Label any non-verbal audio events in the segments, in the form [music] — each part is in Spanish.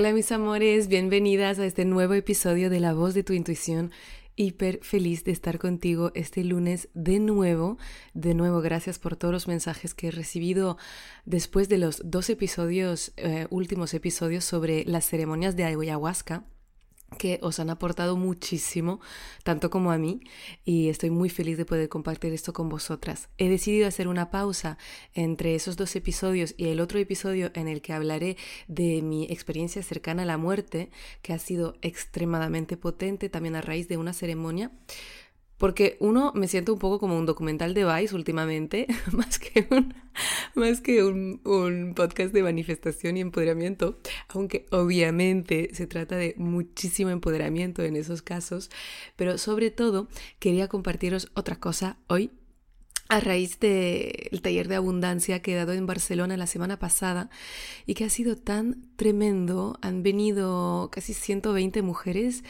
Hola mis amores, bienvenidas a este nuevo episodio de La voz de tu intuición. Hiper feliz de estar contigo este lunes de nuevo. De nuevo, gracias por todos los mensajes que he recibido después de los dos episodios, eh, últimos episodios sobre las ceremonias de ayahuasca que os han aportado muchísimo, tanto como a mí, y estoy muy feliz de poder compartir esto con vosotras. He decidido hacer una pausa entre esos dos episodios y el otro episodio en el que hablaré de mi experiencia cercana a la muerte, que ha sido extremadamente potente también a raíz de una ceremonia porque uno me siento un poco como un documental de Vice últimamente, [laughs] más que un, más que un, un, podcast de manifestación y empoderamiento, aunque obviamente se trata de muchísimo empoderamiento en esos casos, pero sobre todo quería compartiros otra cosa hoy. A raíz del taller de abundancia que he dado en Barcelona la semana pasada y que ha sido tan tremendo, han venido casi 120 mujeres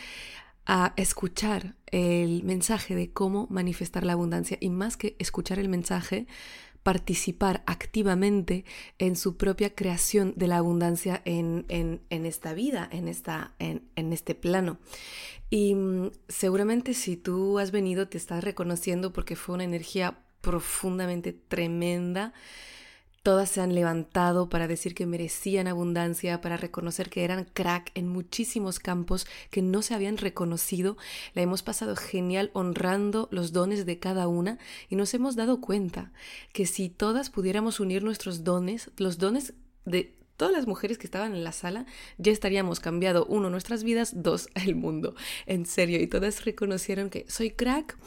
a escuchar el mensaje de cómo manifestar la abundancia y más que escuchar el mensaje, participar activamente en su propia creación de la abundancia en, en, esta vida, en, esta, en, este plano. Y mm, seguramente si tú has venido te estás reconociendo porque fue una energía profundamente tremenda Todas se han levantado para decir que merecían abundancia, para reconocer que eran crack en muchísimos campos que no se habían reconocido. La hemos pasado genial honrando los dones de cada una y nos hemos dado cuenta que si todas pudiéramos unir nuestros dones, los dones de todas las mujeres que estaban en la sala, ya estaríamos cambiado, uno, nuestras vidas, dos, [laughs] el mundo. En serio, y todas reconocieron que soy crack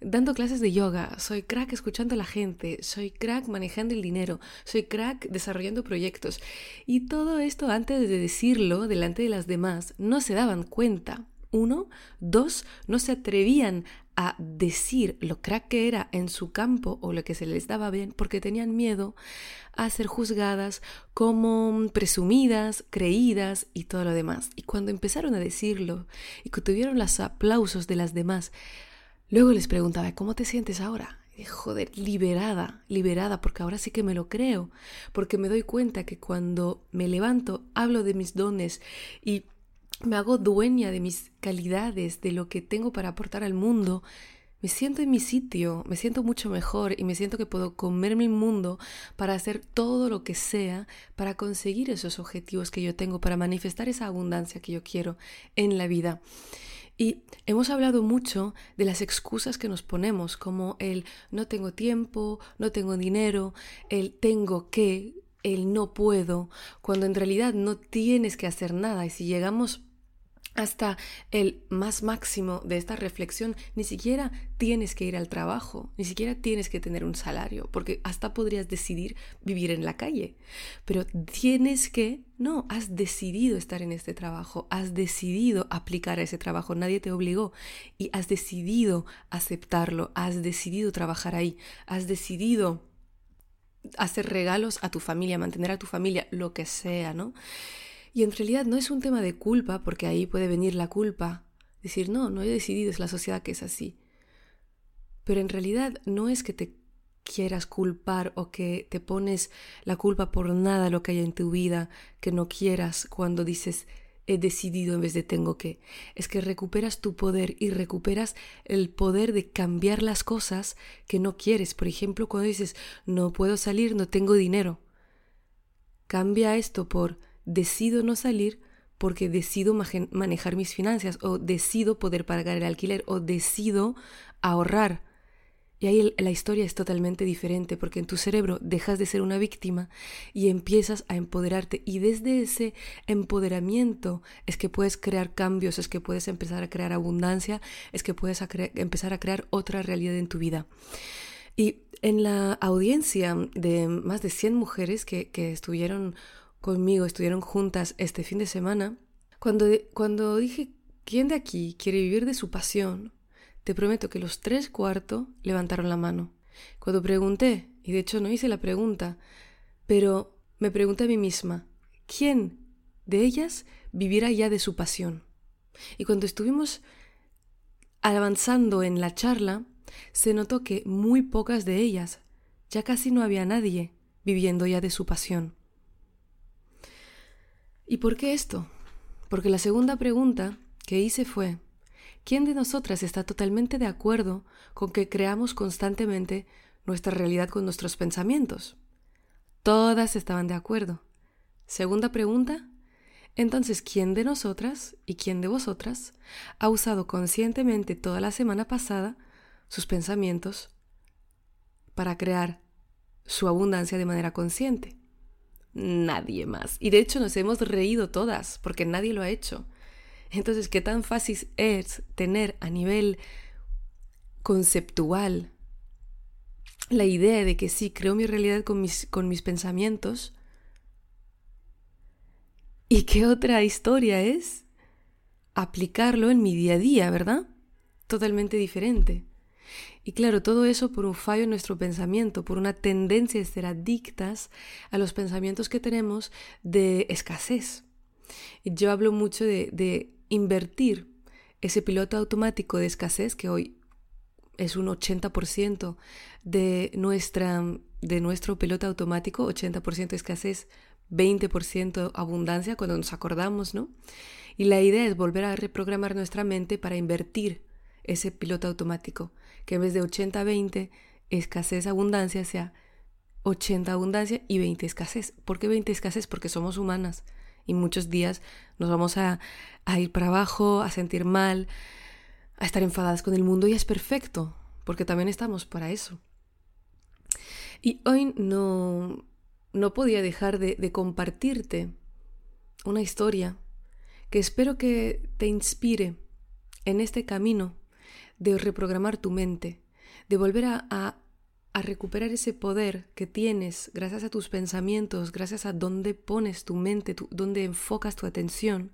dando clases de yoga, soy crack escuchando a la gente, soy crack manejando el dinero, soy crack desarrollando proyectos. Y todo esto antes de decirlo delante de las demás, no se daban cuenta. Uno, dos, no se atrevían a decir lo crack que era en su campo o lo que se les daba bien porque tenían miedo a ser juzgadas como presumidas, creídas y todo lo demás. Y cuando empezaron a decirlo y que tuvieron los aplausos de las demás, Luego les preguntaba, ¿cómo te sientes ahora? Joder, liberada, liberada, porque ahora sí que me lo creo, porque me doy cuenta que cuando me levanto, hablo de mis dones y me hago dueña de mis calidades, de lo que tengo para aportar al mundo, me siento en mi sitio, me siento mucho mejor y me siento que puedo comerme el mundo para hacer todo lo que sea para conseguir esos objetivos que yo tengo, para manifestar esa abundancia que yo quiero en la vida. Y hemos hablado mucho de las excusas que nos ponemos, como el no tengo tiempo, no tengo dinero, el tengo que, el no puedo, cuando en realidad no tienes que hacer nada. Y si llegamos hasta el más máximo de esta reflexión, ni siquiera tienes que ir al trabajo, ni siquiera tienes que tener un salario, porque hasta podrías decidir vivir en la calle, pero tienes que, no, has decidido estar en este trabajo, has decidido aplicar a ese trabajo, nadie te obligó y has decidido aceptarlo, has decidido trabajar ahí, has decidido hacer regalos a tu familia, mantener a tu familia, lo que sea, ¿no? Y en realidad no es un tema de culpa, porque ahí puede venir la culpa. Decir, no, no he decidido, es la sociedad que es así. Pero en realidad no es que te quieras culpar o que te pones la culpa por nada lo que hay en tu vida que no quieras cuando dices he decidido en vez de tengo que. Es que recuperas tu poder y recuperas el poder de cambiar las cosas que no quieres. Por ejemplo, cuando dices no puedo salir, no tengo dinero. Cambia esto por decido no salir porque decido manejar mis finanzas o decido poder pagar el alquiler o decido ahorrar. Y ahí la historia es totalmente diferente porque en tu cerebro dejas de ser una víctima y empiezas a empoderarte. Y desde ese empoderamiento es que puedes crear cambios, es que puedes empezar a crear abundancia, es que puedes empezar a crear otra realidad en tu vida. Y en la audiencia de más de 100 mujeres que, que estuvieron conmigo, estuvieron juntas este fin de semana, cuando, cuando dije ¿quién de aquí quiere vivir de su pasión? Te prometo que los tres cuartos levantaron la mano. Cuando pregunté, y de hecho no hice la pregunta, pero me pregunté a mí misma, ¿quién de ellas vivirá ya de su pasión? Y cuando estuvimos avanzando en la charla, se notó que muy pocas de ellas, ya casi no había nadie viviendo ya de su pasión. ¿Y por qué esto? Porque la segunda pregunta que hice fue, ¿quién de nosotras está totalmente de acuerdo con que creamos constantemente nuestra realidad con nuestros pensamientos? Todas estaban de acuerdo. Segunda pregunta, entonces, ¿quién de nosotras y quién de vosotras ha usado conscientemente toda la semana pasada sus pensamientos para crear su abundancia de manera consciente? Nadie más. Y de hecho nos hemos reído todas, porque nadie lo ha hecho. Entonces, ¿qué tan fácil es tener a nivel conceptual la idea de que sí, creo mi realidad con mis, con mis pensamientos? ¿Y qué otra historia es? Aplicarlo en mi día a día, ¿verdad? Totalmente diferente. Y claro, todo eso por un fallo en nuestro pensamiento, por una tendencia de ser adictas a los pensamientos que tenemos de escasez. Y yo hablo mucho de, de invertir ese piloto automático de escasez que hoy es un 80% de, nuestra, de nuestro piloto automático, 80% escasez, 20% abundancia cuando nos acordamos, ¿no? Y la idea es volver a reprogramar nuestra mente para invertir ese piloto automático, que en vez de 80-20 escasez abundancia sea 80 abundancia y 20 escasez. ¿Por qué 20 escasez? Porque somos humanas y muchos días nos vamos a, a ir para abajo, a sentir mal, a estar enfadadas con el mundo y es perfecto, porque también estamos para eso. Y hoy no, no podía dejar de, de compartirte una historia que espero que te inspire en este camino de reprogramar tu mente, de volver a, a, recuperar ese poder que tienes gracias a tus pensamientos, gracias a dónde pones tu mente, dónde enfocas tu atención,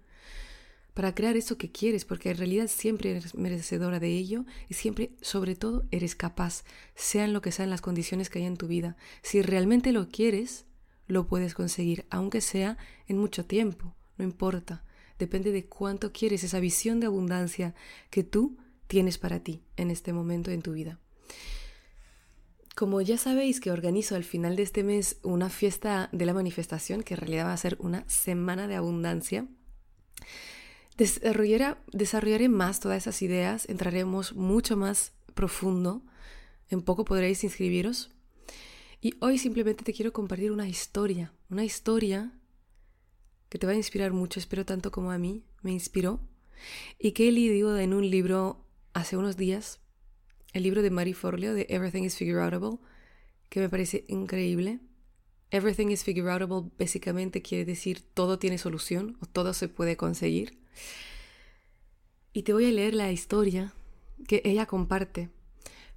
para crear eso que quieres, porque en realidad siempre eres merecedora de ello y siempre, sobre todo, eres capaz, sean lo que sean las condiciones que hay en tu vida. Si realmente lo quieres, lo puedes conseguir, aunque sea en mucho tiempo, no importa. Depende de cuánto quieres esa visión de abundancia que tú tienes para ti en este momento en tu vida. Como ya sabéis que organizo al final de este mes una fiesta de la manifestación, que en realidad va a ser una semana de abundancia, desarrollaré más todas esas ideas, entraremos mucho más profundo, en poco podréis inscribiros. Y hoy simplemente te quiero compartir una historia, una historia que te va a inspirar mucho, espero tanto como a mí me inspiró, y que he leído en un libro hace unos días el libro de Marie Forleo de Everything is Figureoutable, que me parece increíble. Everything is Figureoutable básicamente quiere decir todo tiene solución o todo se puede conseguir. Y te voy a leer la historia que ella comparte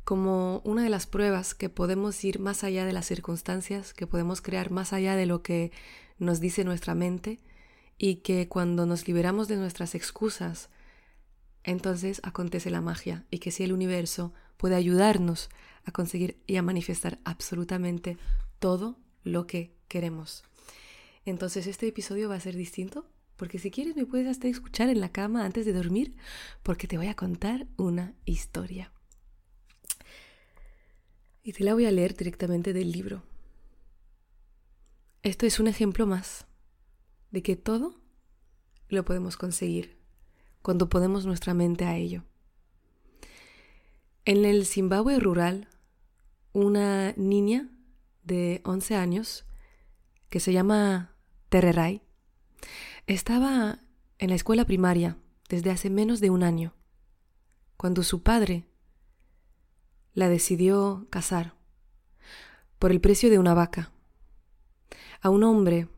como una de las pruebas que podemos ir más allá de las circunstancias, que podemos crear más allá de lo que nos dice nuestra mente y que cuando nos liberamos de nuestras excusas entonces acontece la magia y que si el universo puede ayudarnos a conseguir y a manifestar absolutamente todo lo que queremos. Entonces este episodio va a ser distinto porque si quieres me puedes hasta escuchar en la cama antes de dormir porque te voy a contar una historia. Y te la voy a leer directamente del libro. Esto es un ejemplo más de que todo lo podemos conseguir cuando ponemos nuestra mente a ello. En el Zimbabue rural, una niña de 11 años, que se llama Tererai, estaba en la escuela primaria desde hace menos de un año, cuando su padre la decidió casar por el precio de una vaca a un hombre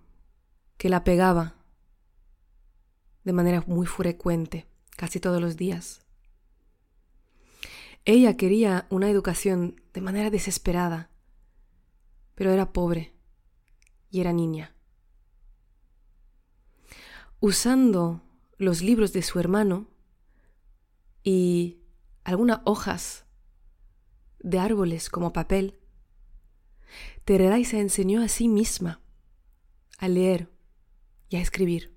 que la pegaba de manera muy frecuente, casi todos los días. Ella quería una educación de manera desesperada, pero era pobre y era niña. Usando los libros de su hermano, y algunas hojas de árboles como papel, Tererai se enseñó a sí misma a leer y a escribir.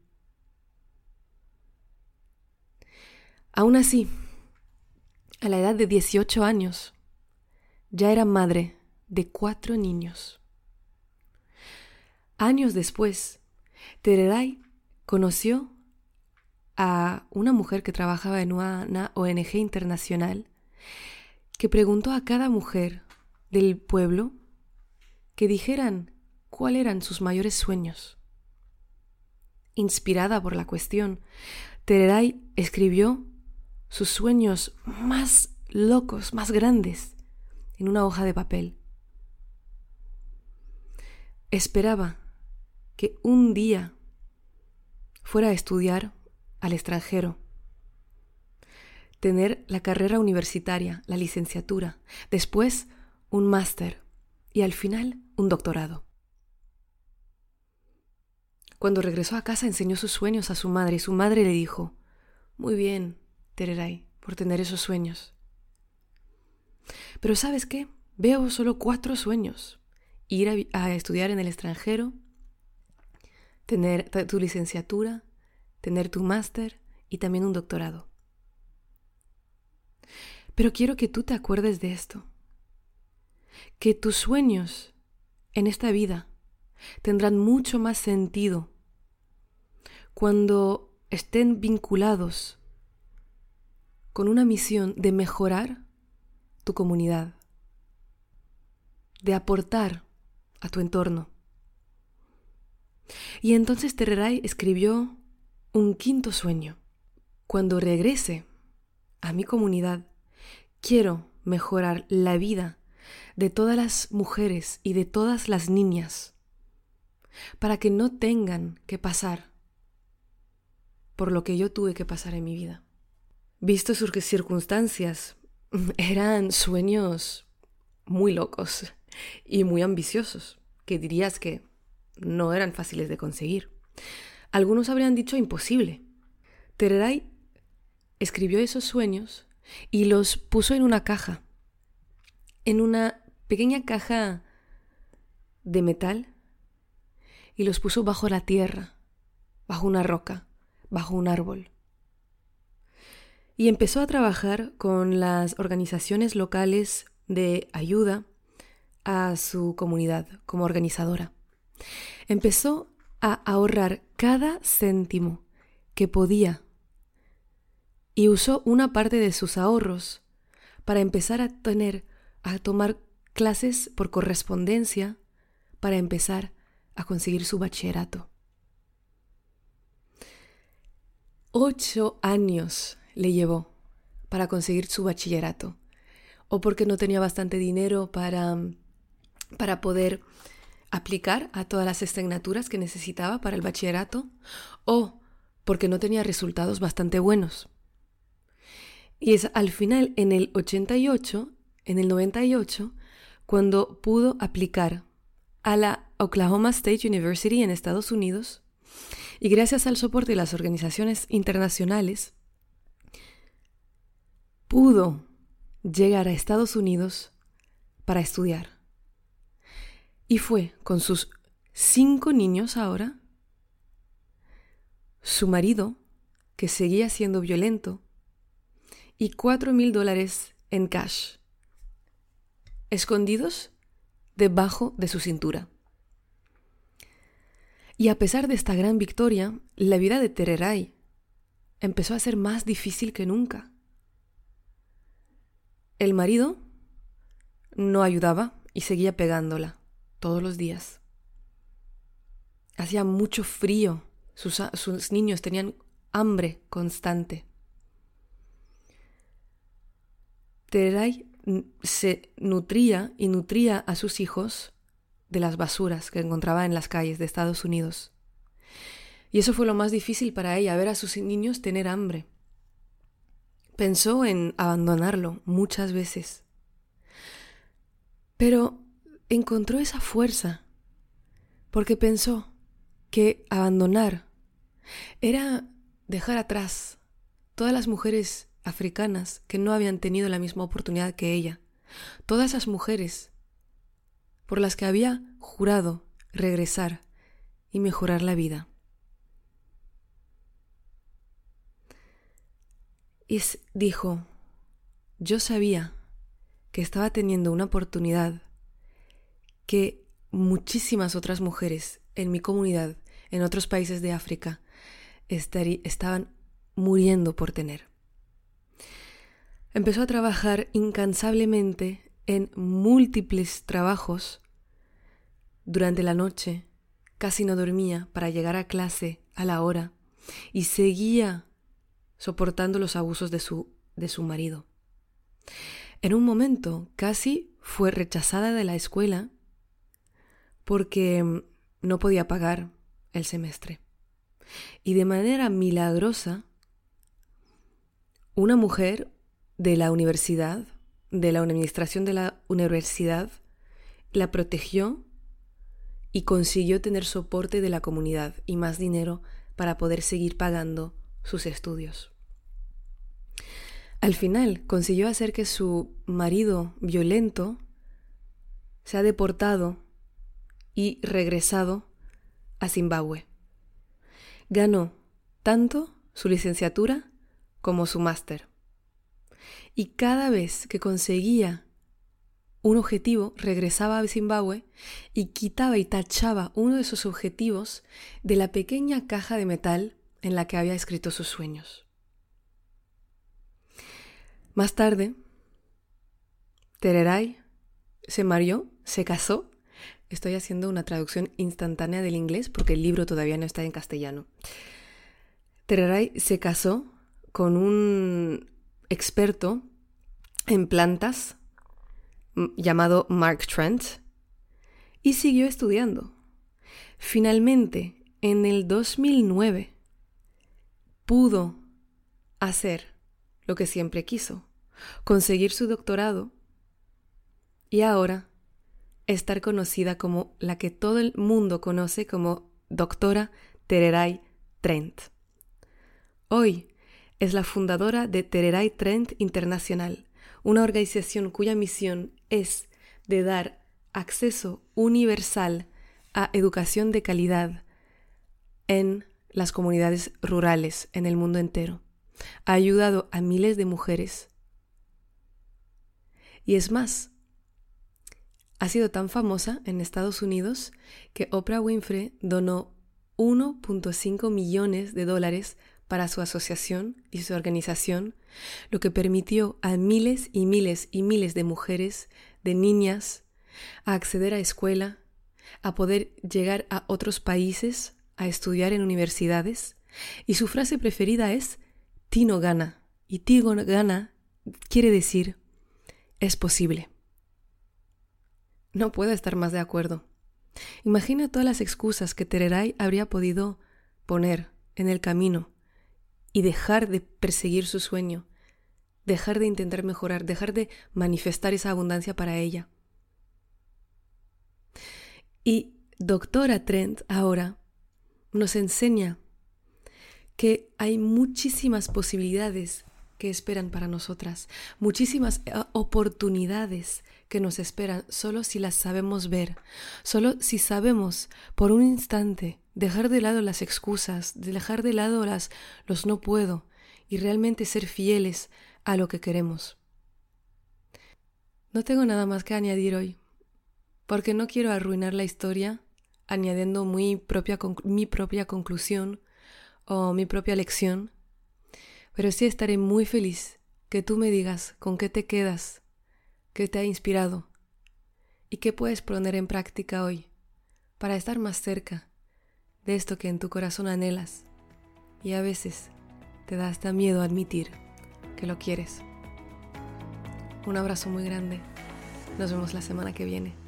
Aún así, a la edad de 18 años, ya era madre de cuatro niños. Años después, Tererai conoció a una mujer que trabajaba en una ONG internacional que preguntó a cada mujer del pueblo que dijeran cuáles eran sus mayores sueños. Inspirada por la cuestión, Tererai escribió sus sueños más locos, más grandes, en una hoja de papel. Esperaba que un día fuera a estudiar al extranjero, tener la carrera universitaria, la licenciatura, después un máster y al final un doctorado. Cuando regresó a casa enseñó sus sueños a su madre y su madre le dijo, Muy bien, Por tener esos sueños. Pero ¿sabes qué? Veo solo cuatro sueños. Ir a, estudiar en el extranjero, tener tu licenciatura, tener tu máster y también un doctorado. Pero quiero que tú te acuerdes de esto, que tus sueños en esta vida tendrán mucho más sentido cuando estén vinculados con una misión de mejorar tu comunidad, de aportar a tu entorno. Y entonces Terreray escribió un quinto sueño. Cuando regrese a mi comunidad, quiero mejorar la vida de todas las mujeres y de todas las niñas para que no tengan que pasar por lo que yo tuve que pasar en mi vida. Visto sus circunstancias, [laughs] eran sueños muy locos y muy ambiciosos, que dirías que no eran fáciles de conseguir. Algunos habrían dicho imposible. Tererai escribió esos sueños y los puso en una caja, en una pequeña caja de metal, y los puso bajo la tierra, bajo una roca, bajo un árbol. Y empezó a trabajar con las organizaciones locales de ayuda a su comunidad como organizadora. Empezó a ahorrar cada céntimo que podía y usó una parte de sus ahorros para empezar a tener a tomar clases por correspondencia para empezar a conseguir su bachillerato. Ocho años le llevó para conseguir su bachillerato, o porque no tenía bastante dinero para, para poder aplicar a todas las asignaturas que necesitaba para el bachillerato, o porque no tenía resultados bastante buenos. Y es al final, en el 88, en el 98, cuando pudo aplicar a la Oklahoma State University en Estados Unidos, y gracias al soporte de las organizaciones internacionales, pudo llegar a Estados Unidos para estudiar. Y fue con sus cinco niños ahora, su marido, que seguía siendo violento, y cuatro mil dólares en cash, escondidos debajo de su cintura. Y a pesar de esta gran victoria, la vida de Tererai empezó a ser más difícil que nunca. El marido no ayudaba y seguía pegándola todos los días. Hacía mucho frío, sus, niños tenían hambre constante. Tererai se nutría y nutría a sus hijos de las basuras que encontraba en las calles de Estados Unidos. Y eso fue lo más difícil para ella, ver a sus niños tener hambre. Pensó en abandonarlo muchas veces. Pero encontró esa fuerza porque pensó que abandonar era dejar atrás todas las mujeres africanas que no habían tenido la misma oportunidad que ella. Todas esas mujeres por las que había jurado regresar y mejorar la vida. Y dijo, yo sabía que estaba teniendo una oportunidad que muchísimas otras mujeres en mi comunidad, en otros países de África, estaban muriendo por tener. Empezó a trabajar incansablemente en múltiples trabajos durante la noche, casi no dormía para llegar a clase a la hora y seguía soportando los abusos de su, de su marido. En un momento casi fue rechazada de la escuela porque mm, no podía pagar el semestre. Y de manera milagrosa, una mujer de la universidad, de la administración de la universidad, la protegió y consiguió tener soporte de la comunidad y más dinero para poder seguir pagando sus estudios. Al final consiguió hacer que su marido violento sea deportado y regresado a Zimbabue. Ganó tanto su licenciatura como su máster. Y cada vez que conseguía un objetivo, regresaba a Zimbabue y quitaba y tachaba uno de sus objetivos de la pequeña caja de metal en la que había escrito sus sueños. Más tarde, Tererai se marió, se casó. Estoy haciendo una traducción instantánea del inglés porque el libro todavía no está en castellano. Tererai se casó con un experto en plantas llamado Mark Trent y siguió estudiando. Finalmente, en el 2009, pudo hacer lo que siempre quiso, conseguir su doctorado y ahora estar conocida como la que todo el mundo conoce como doctora Tererai Trent. Hoy es la fundadora de Tererai Trent Internacional, una organización cuya misión es de dar acceso universal a educación de calidad en las comunidades rurales en el mundo entero. Ha ayudado a miles de mujeres. Y es más, ha sido tan famosa en Estados Unidos que Oprah Winfrey donó 1.5 millones de dólares para su asociación y su organización, lo que permitió a miles y miles y miles de mujeres, de niñas, a acceder a escuela, a poder llegar a otros países, a estudiar en universidades. Y su frase preferida es Tino gana. Y Tino gana quiere decir es posible. No puedo estar más de acuerdo. Imagina todas las excusas que Tereray habría podido poner en el camino y dejar de perseguir su sueño, dejar de intentar mejorar, dejar de manifestar esa abundancia para ella. Y doctora Trent ahora nos enseña que hay muchísimas posibilidades que esperan para nosotras, muchísimas eh, oportunidades que nos esperan solo si las sabemos ver, solo si sabemos por un instante dejar de lado las excusas, dejar de lado las los no puedo y realmente ser fieles a lo que queremos. No tengo nada más que añadir hoy, porque no quiero arruinar la historia añadiendo mi propia, mi propia conclusión o mi propia lección, pero sí estaré muy feliz que tú me digas con qué te quedas, qué te ha inspirado y qué puedes poner en práctica hoy para estar más cerca de esto que en tu corazón anhelas y a veces te da hasta miedo admitir que lo quieres. Un abrazo muy grande. Nos vemos la semana que viene.